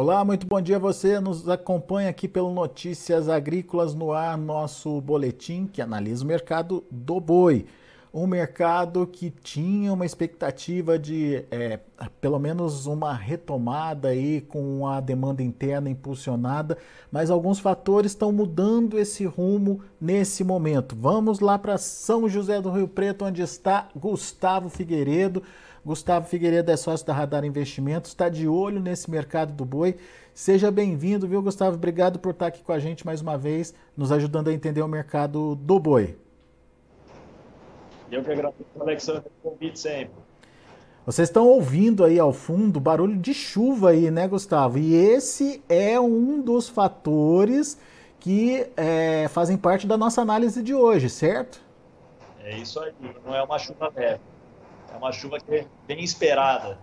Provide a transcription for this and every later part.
Olá, muito bom dia você. Nos acompanha aqui pelo Notícias Agrícolas no ar, nosso boletim que analisa o mercado do boi. Um mercado que tinha uma expectativa de é, pelo menos uma retomada aí com a demanda interna impulsionada, mas alguns fatores estão mudando esse rumo nesse momento. Vamos lá para São José do Rio Preto, onde está Gustavo Figueiredo. Gustavo Figueiredo é sócio da Radar Investimentos, está de olho nesse mercado do boi. Seja bem-vindo, viu, Gustavo? Obrigado por estar aqui com a gente mais uma vez, nos ajudando a entender o mercado do boi. Eu que agradeço, Alexandre, pelo convite sempre. Vocês estão ouvindo aí ao fundo barulho de chuva aí, né, Gustavo? E esse é um dos fatores que é, fazem parte da nossa análise de hoje, certo? É isso aí, não é uma chuva leve. É uma chuva que é bem esperada.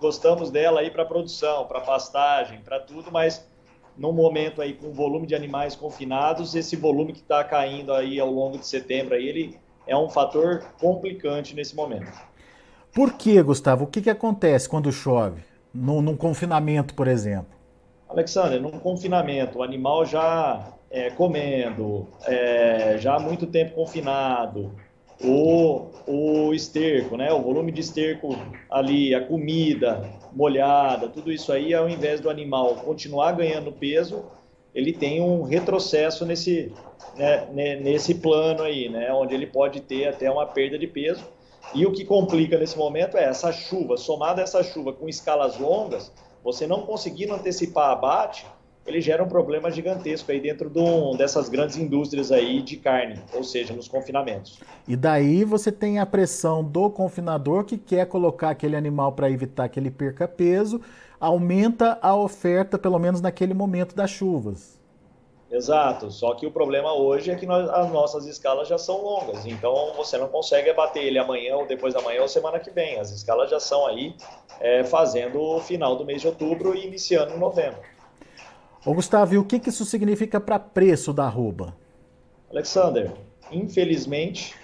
Gostamos dela aí para produção, para pastagem, para tudo, mas num momento aí com volume de animais confinados, esse volume que está caindo aí ao longo de setembro aí, ele é um fator complicante nesse momento. Por que, Gustavo? O que, que acontece quando chove? Num, num confinamento, por exemplo? Alexandre, num confinamento, o animal já é, comendo, é, já há muito tempo confinado, o, o esterco, né? O volume de esterco ali, a comida molhada, tudo isso aí, ao invés do animal continuar ganhando peso, ele tem um retrocesso nesse, né, nesse plano aí, né? Onde ele pode ter até uma perda de peso. E o que complica nesse momento é essa chuva, somada essa chuva com escalas longas, você não conseguindo antecipar abate, ele gera um problema gigantesco aí dentro dessas grandes indústrias aí de carne, ou seja, nos confinamentos. E daí você tem a pressão do confinador que quer colocar aquele animal para evitar que ele perca peso, aumenta a oferta, pelo menos naquele momento das chuvas. Exato, só que o problema hoje é que nós, as nossas escalas já são longas, então você não consegue abater ele amanhã ou depois da manhã ou semana que vem. As escalas já são aí é, fazendo o final do mês de outubro e iniciando em novembro. Ô Gustavo, e o que, que isso significa para preço da arroba? Alexander, infelizmente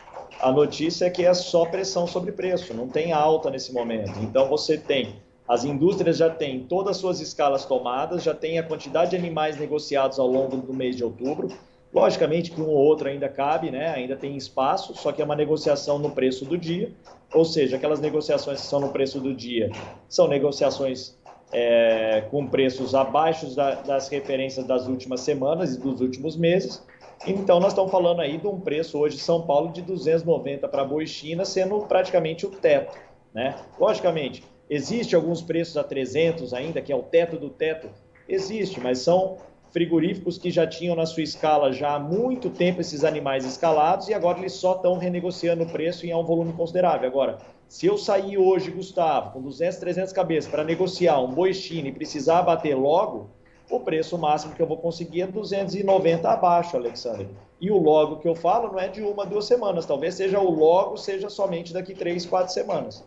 a notícia é que é só pressão sobre preço, não tem alta nesse momento. Então você tem, as indústrias já têm todas as suas escalas tomadas, já tem a quantidade de animais negociados ao longo do mês de outubro. Logicamente que um ou outro ainda cabe, né? ainda tem espaço, só que é uma negociação no preço do dia. Ou seja, aquelas negociações que são no preço do dia são negociações é, com preços abaixo da, das referências das últimas semanas e dos últimos meses. Então, nós estamos falando aí de um preço hoje São Paulo de 290 para boi China, sendo praticamente o teto. Né? Logicamente, existe alguns preços a 300 ainda, que é o teto do teto? Existe, mas são frigoríficos que já tinham na sua escala já há muito tempo esses animais escalados e agora eles só estão renegociando o preço em um volume considerável. Agora, se eu sair hoje, Gustavo, com 200, 300 cabeças para negociar um boi China e precisar bater logo, o preço máximo que eu vou conseguir é 290 abaixo, Alexandre. E o logo que eu falo não é de uma, duas semanas. Talvez seja o logo, seja somente daqui três, quatro semanas.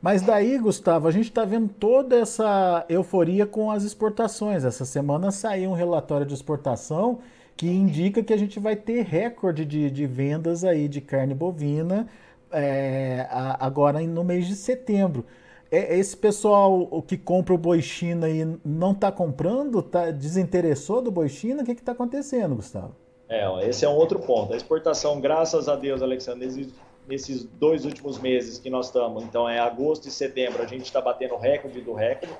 Mas daí, Gustavo, a gente está vendo toda essa euforia com as exportações. Essa semana saiu um relatório de exportação que indica que a gente vai ter recorde de, de vendas aí de carne bovina é, agora no mês de setembro. É, esse pessoal o que compra o boi China e não está comprando, tá, desinteressou do boi China? O que está acontecendo, Gustavo? É, esse é um outro ponto. A exportação, graças a Deus, Alexandre, nesses dois últimos meses que nós estamos, então é agosto e setembro, a gente está batendo recorde do recorde.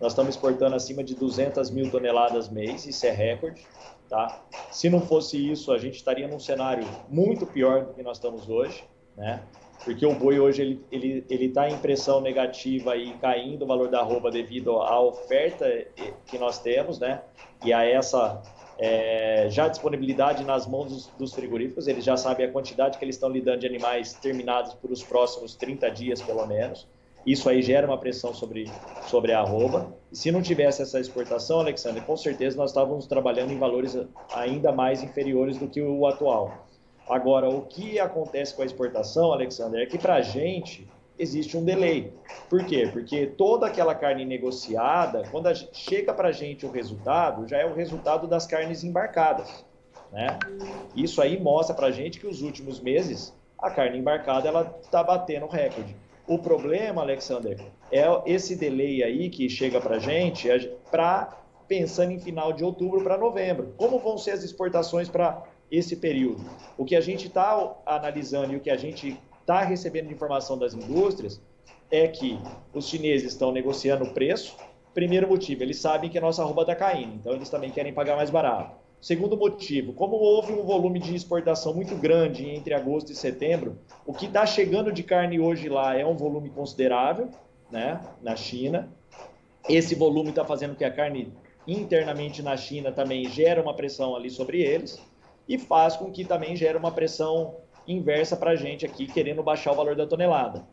Nós estamos exportando acima de 200 mil toneladas mês, isso é recorde. Tá? Se não fosse isso, a gente estaria num cenário muito pior do que nós estamos hoje né? Porque o boi hoje ele ele ele está em pressão negativa e caindo o valor da arroba devido à oferta que nós temos, né? E a essa é, já disponibilidade nas mãos dos, dos, frigoríficos, eles já sabem a quantidade que eles estão lidando de animais terminados por os próximos 30 dias, pelo menos. Isso aí gera uma pressão sobre, sobre a arroba. E se não tivesse essa exportação, Alexandre, com certeza nós estávamos trabalhando em valores ainda mais inferiores do que o atual. Agora, o que acontece com a exportação, Alexander, é que para a gente existe um delay. Por quê? Porque toda aquela carne negociada, quando a, chega para a gente o resultado, já é o resultado das carnes embarcadas. Né? Isso aí mostra para a gente que os últimos meses a carne embarcada ela está batendo recorde. O problema, Alexander, é esse delay aí que chega para a gente para pensando em final de outubro para novembro. Como vão ser as exportações para esse período? O que a gente está analisando e o que a gente está recebendo de informação das indústrias é que os chineses estão negociando o preço. Primeiro motivo, eles sabem que a nossa roupa está caindo, então eles também querem pagar mais barato. Segundo motivo, como houve um volume de exportação muito grande entre agosto e setembro, o que está chegando de carne hoje lá é um volume considerável, né, na China. Esse volume está fazendo que a carne internamente na China também gera uma pressão ali sobre eles e faz com que também gere uma pressão inversa para a gente aqui, querendo baixar o valor da tonelada.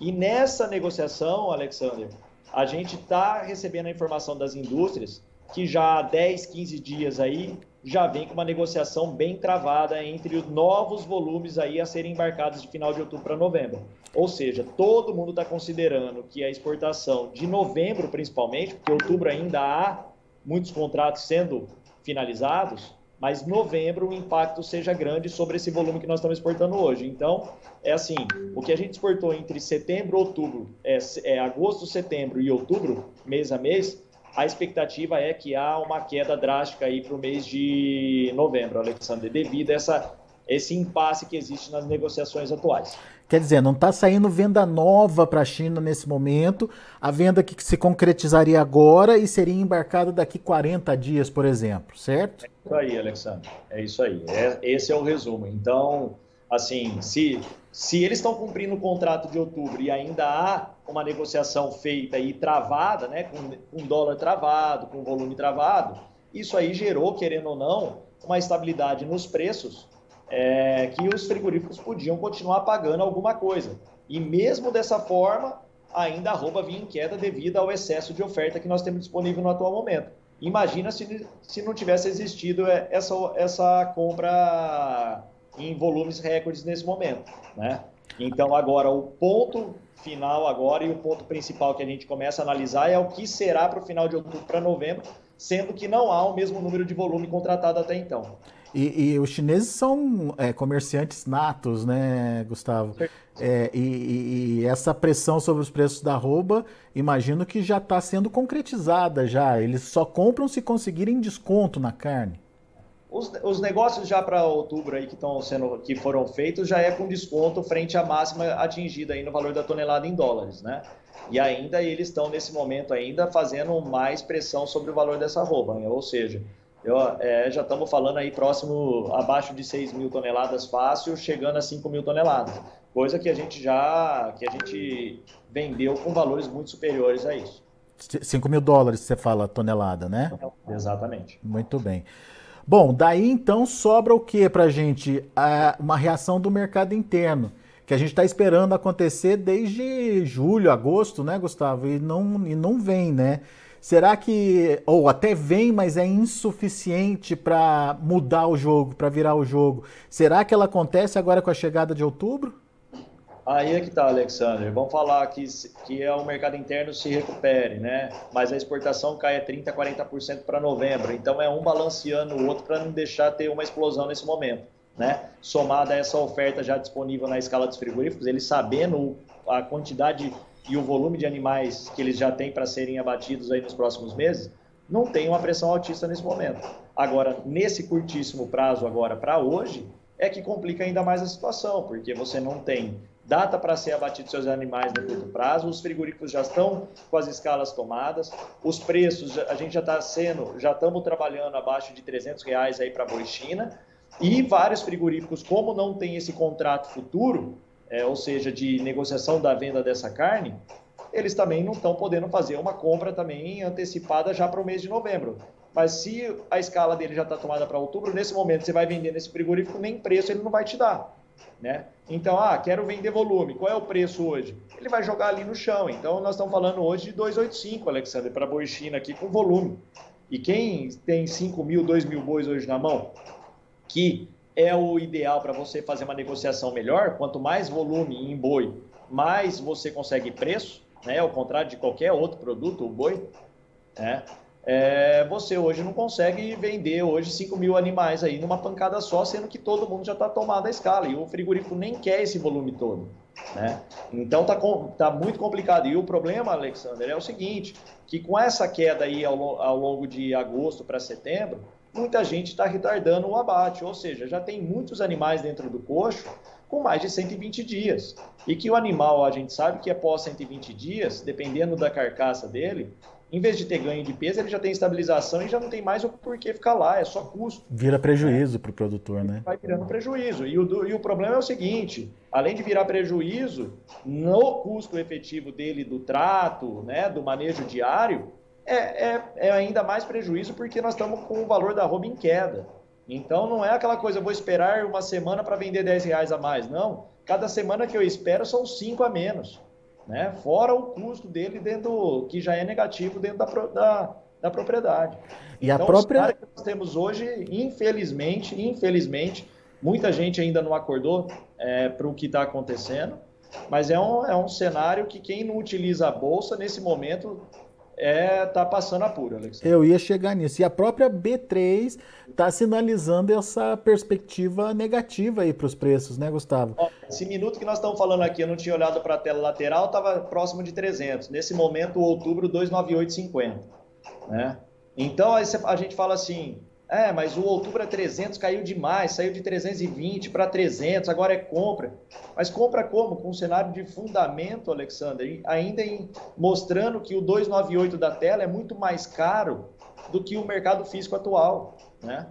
E nessa negociação, Alexander, a gente está recebendo a informação das indústrias que já há 10, 15 dias aí já vem com uma negociação bem travada entre os novos volumes aí a serem embarcados de final de outubro para novembro. Ou seja, todo mundo está considerando que a exportação de novembro, principalmente, porque outubro ainda há muitos contratos sendo finalizados, mas novembro o impacto seja grande sobre esse volume que nós estamos exportando hoje. Então, é assim, o que a gente exportou entre setembro, outubro, é, é agosto, setembro e outubro, mês a mês, a expectativa é que há uma queda drástica aí para o mês de novembro, Alexandre, devido a essa, esse impasse que existe nas negociações atuais. Quer dizer, não está saindo venda nova para a China nesse momento, a venda que se concretizaria agora e seria embarcada daqui 40 dias, por exemplo, certo? É isso aí, Alexandre. É isso aí. É, esse é o resumo. Então, assim, se, se eles estão cumprindo o contrato de outubro e ainda há uma negociação feita e travada, né, com um dólar travado, com volume travado, isso aí gerou, querendo ou não, uma estabilidade nos preços é, que os frigoríficos podiam continuar pagando alguma coisa. E mesmo dessa forma, ainda a roupa vinha em queda devido ao excesso de oferta que nós temos disponível no atual momento. Imagina se, se não tivesse existido é, essa, essa compra em volumes recordes nesse momento, né? Então agora o ponto final agora e o ponto principal que a gente começa a analisar é o que será para o final de outubro para novembro, sendo que não há o mesmo número de volume contratado até então. E, e os chineses são é, comerciantes natos, né, Gustavo? É, e, e, essa pressão sobre os preços da roupa, imagino que já está sendo concretizada já. Eles só compram se conseguirem desconto na carne. Os, os negócios já para outubro aí que estão sendo que foram feitos já é com desconto frente à máxima atingida aí no valor da tonelada em dólares, né? E ainda eles estão nesse momento ainda fazendo mais pressão sobre o valor dessa roupa, né? ou seja, eu, é, já estamos falando aí próximo abaixo de 6 mil toneladas fácil, chegando a 5 mil toneladas, coisa que a gente já que a gente vendeu com valores muito superiores a isso. 5 mil dólares, você fala tonelada, né? Exatamente. Muito bem. Bom, daí então sobra o que para a gente? Uma reação do mercado interno, que a gente está esperando acontecer desde julho, agosto, né, Gustavo? E não, e não vem, né? Será que, ou até vem, mas é insuficiente para mudar o jogo, para virar o jogo? Será que ela acontece agora com a chegada de outubro? Aí é que tá, Alexander. Vamos falar que, que é o mercado interno se recupere, né? Mas a exportação cai a 30%, 40% para novembro. Então é um balanceando o outro para não deixar ter uma explosão nesse momento, né? Somada a essa oferta já disponível na escala dos frigoríficos, eles sabendo a quantidade e o volume de animais que eles já têm para serem abatidos aí nos próximos meses, não tem uma pressão altista nesse momento. Agora, nesse curtíssimo prazo agora para hoje, é que complica ainda mais a situação, porque você não tem data para ser abatido seus animais no curto prazo, os frigoríficos já estão com as escalas tomadas, os preços a gente já está sendo, já estamos trabalhando abaixo de 300 reais aí para boi China, e vários frigoríficos, como não tem esse contrato futuro, é, ou seja, de negociação da venda dessa carne, eles também não estão podendo fazer uma compra também antecipada já para o mês de novembro. Mas se a escala dele já está tomada para outubro, nesse momento você vai vender nesse frigorífico, nem preço ele não vai te dar. Né? Então, ah, quero vender volume. Qual é o preço hoje? Ele vai jogar ali no chão. Então, nós estamos falando hoje de 285, Alexandre, para boi China aqui com volume. E quem tem 5 mil, 2 mil bois hoje na mão, que é o ideal para você fazer uma negociação melhor, quanto mais volume em boi, mais você consegue preço, né? Ao contrário de qualquer outro produto, o boi, né? é, você hoje não consegue vender hoje 5 mil animais aí numa pancada só, sendo que todo mundo já está tomado a escala e o frigorífico nem quer esse volume todo. Né? Então tá, tá muito complicado. E o problema, Alexander, é o seguinte, que com essa queda aí ao, ao longo de agosto para setembro, muita gente está retardando o abate, ou seja, já tem muitos animais dentro do coxo com mais de 120 dias. E que o animal, a gente sabe que após 120 dias, dependendo da carcaça dele, em vez de ter ganho de peso, ele já tem estabilização e já não tem mais o porquê ficar lá, é só custo. Vira prejuízo é. para o produtor, né? Vai virando prejuízo. E o, e o problema é o seguinte: além de virar prejuízo, no custo efetivo dele do trato, né, do manejo diário, é, é, é ainda mais prejuízo porque nós estamos com o valor da roupa em queda. Então não é aquela coisa, vou esperar uma semana para vender 10 reais a mais. Não. Cada semana que eu espero são 5 a menos né? fora o custo dele dentro que já é negativo dentro da, da, da propriedade. E então, a própria que nós temos hoje, infelizmente, infelizmente, muita gente ainda não acordou é, para o que está acontecendo, mas é um, é um cenário que quem não utiliza a bolsa nesse momento é tá passando apuro, Alexandre. Eu ia chegar nisso. E a própria B3 está sinalizando essa perspectiva negativa aí para os preços, né, Gustavo? Ó, esse minuto que nós estamos falando aqui, eu não tinha olhado para a tela lateral, estava próximo de 300. Nesse momento, outubro, 298,50. Né? Então, aí a gente fala assim, é, mas o outubro é 300, caiu demais, saiu de 320 para 300, agora é compra. Mas compra como? Com um cenário de fundamento, Alexander, ainda em, mostrando que o 298 da tela é muito mais caro do que o mercado físico atual, né?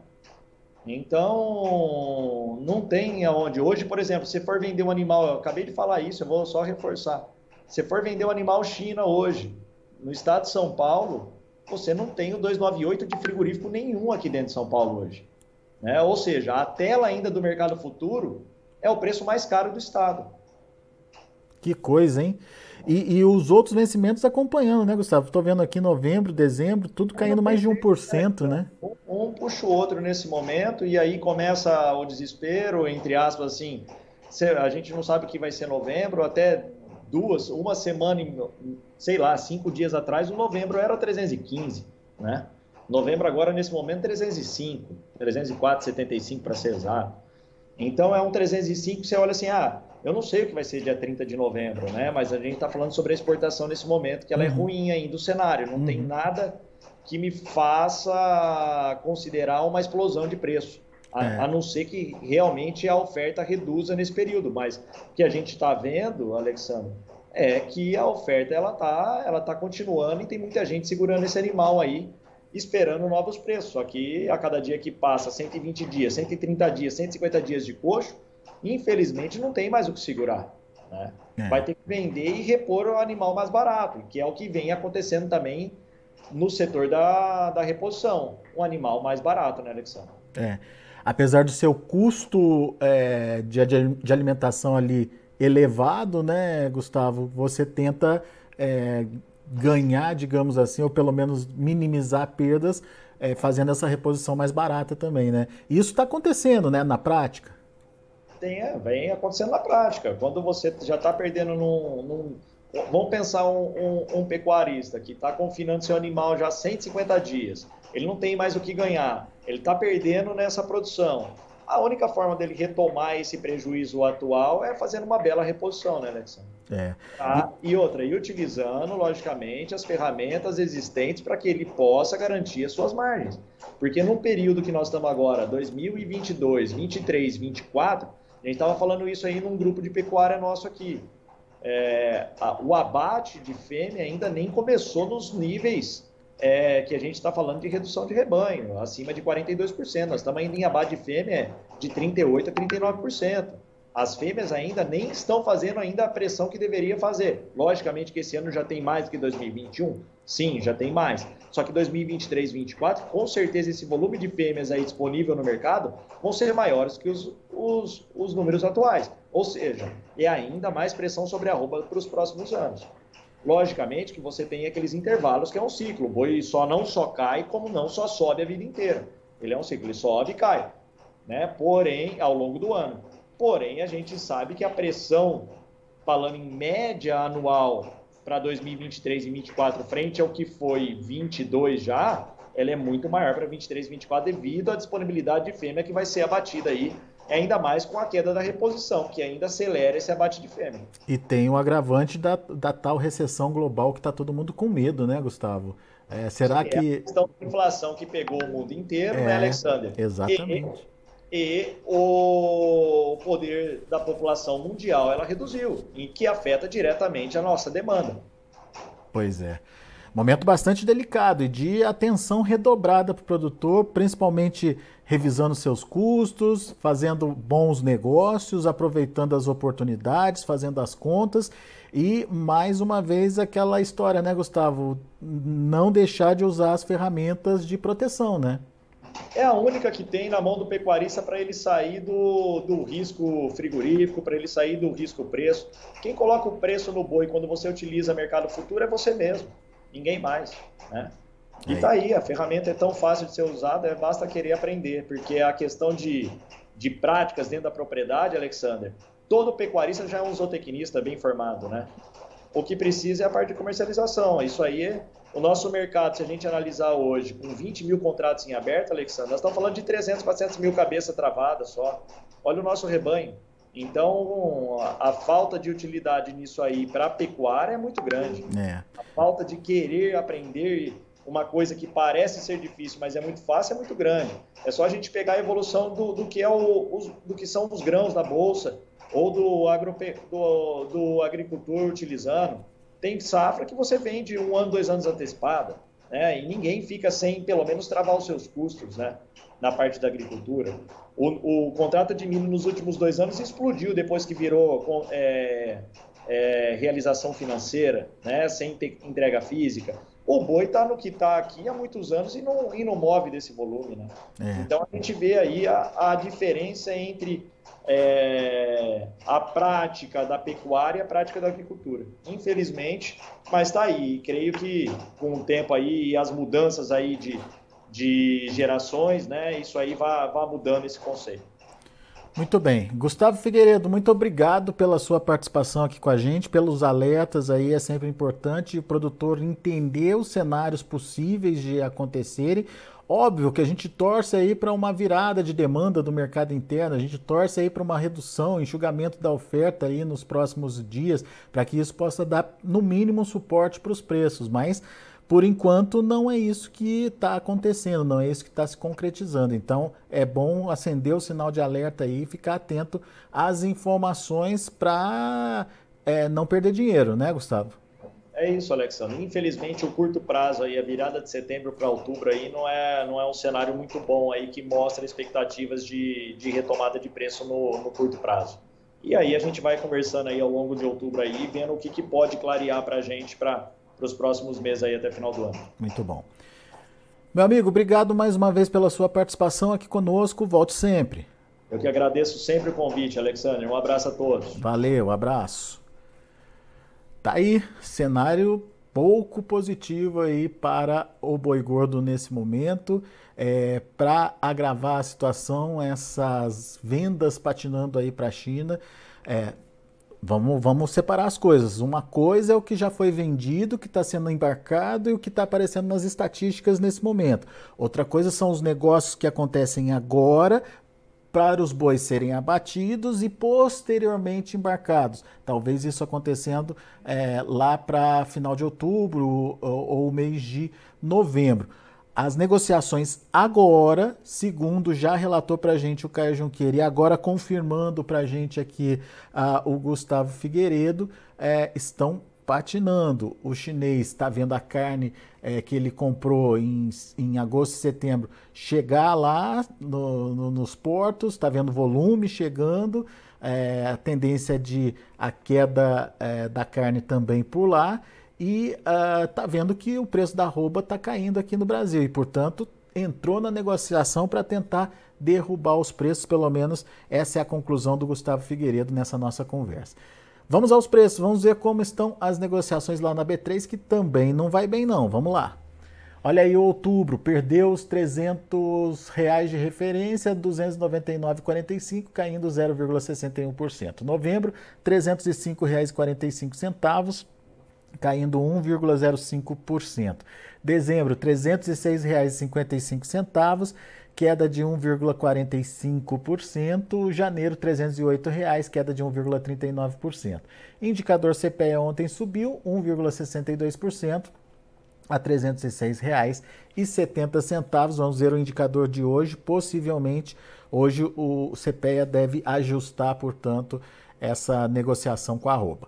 Então, não tem aonde. Hoje, por exemplo, se for vender um animal, eu acabei de falar isso, eu vou só reforçar. Se for vender um animal China hoje, no estado de São Paulo, você não tem o 298 de frigorífico nenhum aqui dentro de São Paulo hoje. Né? Ou seja, a tela ainda do mercado futuro é o preço mais caro do estado. Que coisa, hein? E, e os outros vencimentos acompanhando, né, Gustavo? Estou vendo aqui novembro, dezembro, tudo caindo mais de 1%, é, né? Um, um puxa o outro nesse momento e aí começa o desespero, entre aspas, assim, a gente não sabe o que vai ser novembro, até duas, uma semana, sei lá, cinco dias atrás, o novembro era 315, né? Novembro agora, nesse momento, 305, 304, 75 para ser exato. Então é um 305 você olha assim, ah, eu não sei o que vai ser dia 30 de novembro, né? Mas a gente está falando sobre a exportação nesse momento, que ela é uhum. é ruim ainda, o cenário, não uhum. tem nada que me faça considerar uma explosão de preço. A, é. a, não ser que realmente a oferta reduza nesse período. Mas o que a gente está vendo, Alexandre, é que a oferta ela está ela tá continuando e tem muita gente segurando esse animal aí, esperando novos preços. Só que a cada dia que passa, 120 dias, 130 dias, 150 dias de coxo, infelizmente não tem mais o que segurar. Né? É. Vai ter que vender e repor o animal mais barato, que é o que vem acontecendo também no setor da, da reposição. Um animal mais barato, né, Alexandre? É apesar do seu custo é, de, de, alimentação ali elevado, né, Gustavo, você tenta é, ganhar, digamos assim, ou pelo menos minimizar perdas, é, fazendo essa reposição mais barata também, né? Isso está acontecendo, né, na prática? Tem, é, vem acontecendo na prática. Quando você já está perdendo num, num, Vamos pensar um, um, um pecuarista que está confinando seu animal já 150 dias. Ele não tem mais o que ganhar ele está perdendo nessa produção. A única forma dele retomar esse prejuízo atual é fazendo uma bela reposição, né, Alexandre? É. Tá? E outra, e utilizando, logicamente, as ferramentas existentes para que ele possa garantir as suas margens. Porque no período que nós estamos agora, 2022, 23, 24, a gente estava falando isso aí num grupo de pecuária nosso aqui. É, a, o abate de fêmea ainda nem começou nos níveis é que a gente está falando de redução de rebanho, acima de 42%. Nós estamos ainda em abate de fêmea de 38% a 39%. As fêmeas ainda nem estão fazendo ainda a pressão que deveria fazer. Logicamente que esse ano já tem mais do que 2021. Sim, já tem mais. Só que 2023, 2024, com certeza esse volume de fêmeas aí disponível no mercado vão ser maiores que os, os, os números atuais. Ou seja, é ainda mais pressão sobre a roupa para os próximos anos. Logicamente que você tem aqueles intervalos que é um ciclo. O boi só não só cai, como não só sobe a vida inteira. Ele é um ciclo, ele sobe e cai. Né? Porém, ao longo do ano. Porém, a gente sabe que a pressão, falando em média anual para 2023 e 2024 frente ao que foi 22 já, ela é muito maior para 23 e 24 devido à disponibilidade de fêmea que vai ser abatida aí ainda mais com a queda da reposição, que ainda acelera esse abate de fêmea. E tem o agravante da, da tal recessão global que está todo mundo com medo, né, Gustavo? É, será é que. A questão da inflação que pegou o mundo inteiro, né, é, né, Alexander? Exatamente. E, e, o poder da população mundial ela reduziu, e que afeta diretamente a nossa demanda. Pois é. Momento bastante delicado e de atenção redobrada para o produtor, principalmente revisando seus custos, fazendo bons negócios, aproveitando as oportunidades, fazendo as contas e mais uma vez aquela história, né, Gustavo? Não deixar de usar as ferramentas de proteção, né? É a única que tem na mão do pecuarista para ele sair do, do risco frigorífico, para ele sair do risco preço. Quem coloca o preço no boi quando você utiliza mercado futuro é você mesmo, ninguém mais, né? E tá aí, a ferramenta é tão fácil de ser usada, é, basta querer aprender, porque a questão de, de práticas dentro da propriedade, Alexander, todo pecuarista já é um zootecnista bem formado, né? O que precisa é a parte de comercialização. Isso aí é o nosso mercado, se a gente analisar hoje, com 20 mil contratos em aberto, Alexandre, nós estamos falando de 300, 400 mil cabeças travadas só. Olha o nosso rebanho. Então, a, a falta de utilidade nisso aí para a pecuária é muito grande. É. A falta de querer aprender uma coisa que parece ser difícil, mas é muito fácil, é muito grande. É só a gente pegar a evolução do, do que, é o, do que são os grãos da bolsa, ou do, agrope, do, do agricultor utilizando. Tem safra que você vende um ano, dois anos antecipada, né? E ninguém fica sem, pelo menos, travar os seus custos, né? Na parte da agricultura. O, o contrato de milho nos últimos dois anos explodiu depois que virou é, é, realização financeira, né? Sem ter entrega física. O boi está no que está aqui há muitos anos e não, e não move desse volume, né? É. Então a gente vê aí a, a diferença entre é, a prática da pecuária e a prática da agricultura. Infelizmente, mas está aí. Creio que com o tempo aí e as mudanças aí de, de gerações, né, isso aí vai, vai mudando esse conceito. Muito bem. Gustavo Figueiredo, muito obrigado pela sua participação aqui com a gente, pelos alertas aí, é sempre importante o produtor entender os cenários possíveis de acontecerem. Óbvio que a gente torce aí para uma virada de demanda do mercado interno, a gente torce aí para uma redução, enxugamento da oferta aí nos próximos dias, para que isso possa dar no mínimo suporte para os preços, mas por enquanto não é isso que está acontecendo, não é isso que está se concretizando. Então é bom acender o sinal de alerta aí e ficar atento às informações para é, não perder dinheiro, né, Gustavo? É isso, Alexandre. Infelizmente, o curto prazo aí, a virada de setembro para outubro aí, não é, não é um cenário muito bom aí que mostra expectativas de, de retomada de preço no, no curto prazo. E aí a gente vai conversando aí ao longo de outubro aí, vendo o que, que pode clarear para a gente para os próximos meses aí até final do ano. Muito bom. Meu amigo, obrigado mais uma vez pela sua participação aqui conosco. Volte sempre. Eu que agradeço sempre o convite, Alexandre. Um abraço a todos. Valeu, abraço. Tá aí, cenário pouco positivo aí para o boi gordo nesse momento. É, para agravar a situação, essas vendas patinando aí para a China. É, vamos, vamos separar as coisas. Uma coisa é o que já foi vendido, que está sendo embarcado e o que está aparecendo nas estatísticas nesse momento. Outra coisa são os negócios que acontecem agora para os bois serem abatidos e posteriormente embarcados. Talvez isso acontecendo é, lá para final de outubro ou, ou mês de novembro. As negociações agora, segundo já relatou para a gente o Caio Junqueira, e agora confirmando para a gente aqui uh, o Gustavo Figueiredo, é, estão patinando. O chinês está vendo a carne é, que ele comprou em, em agosto e setembro chegar lá no, no, nos portos, está vendo volume chegando, é, a tendência de a queda é, da carne também por lá e está uh, vendo que o preço da arroba está caindo aqui no Brasil e, portanto, entrou na negociação para tentar derrubar os preços, pelo menos essa é a conclusão do Gustavo Figueiredo nessa nossa conversa. Vamos aos preços, vamos ver como estão as negociações lá na B3, que também não vai bem não. Vamos lá. Olha aí, outubro, perdeu os 300 reais de referência, 299,45, caindo 0,61%. Novembro, R$ 305,45, caindo 1,05%. Dezembro, R$ 306,55, queda de 1,45%. Janeiro, R$ 308,00, queda de 1,39%. Indicador CPE ontem subiu 1,62% a R$ 306,70. Vamos ver o indicador de hoje. Possivelmente, hoje o CPEA deve ajustar, portanto, essa negociação com a arroba.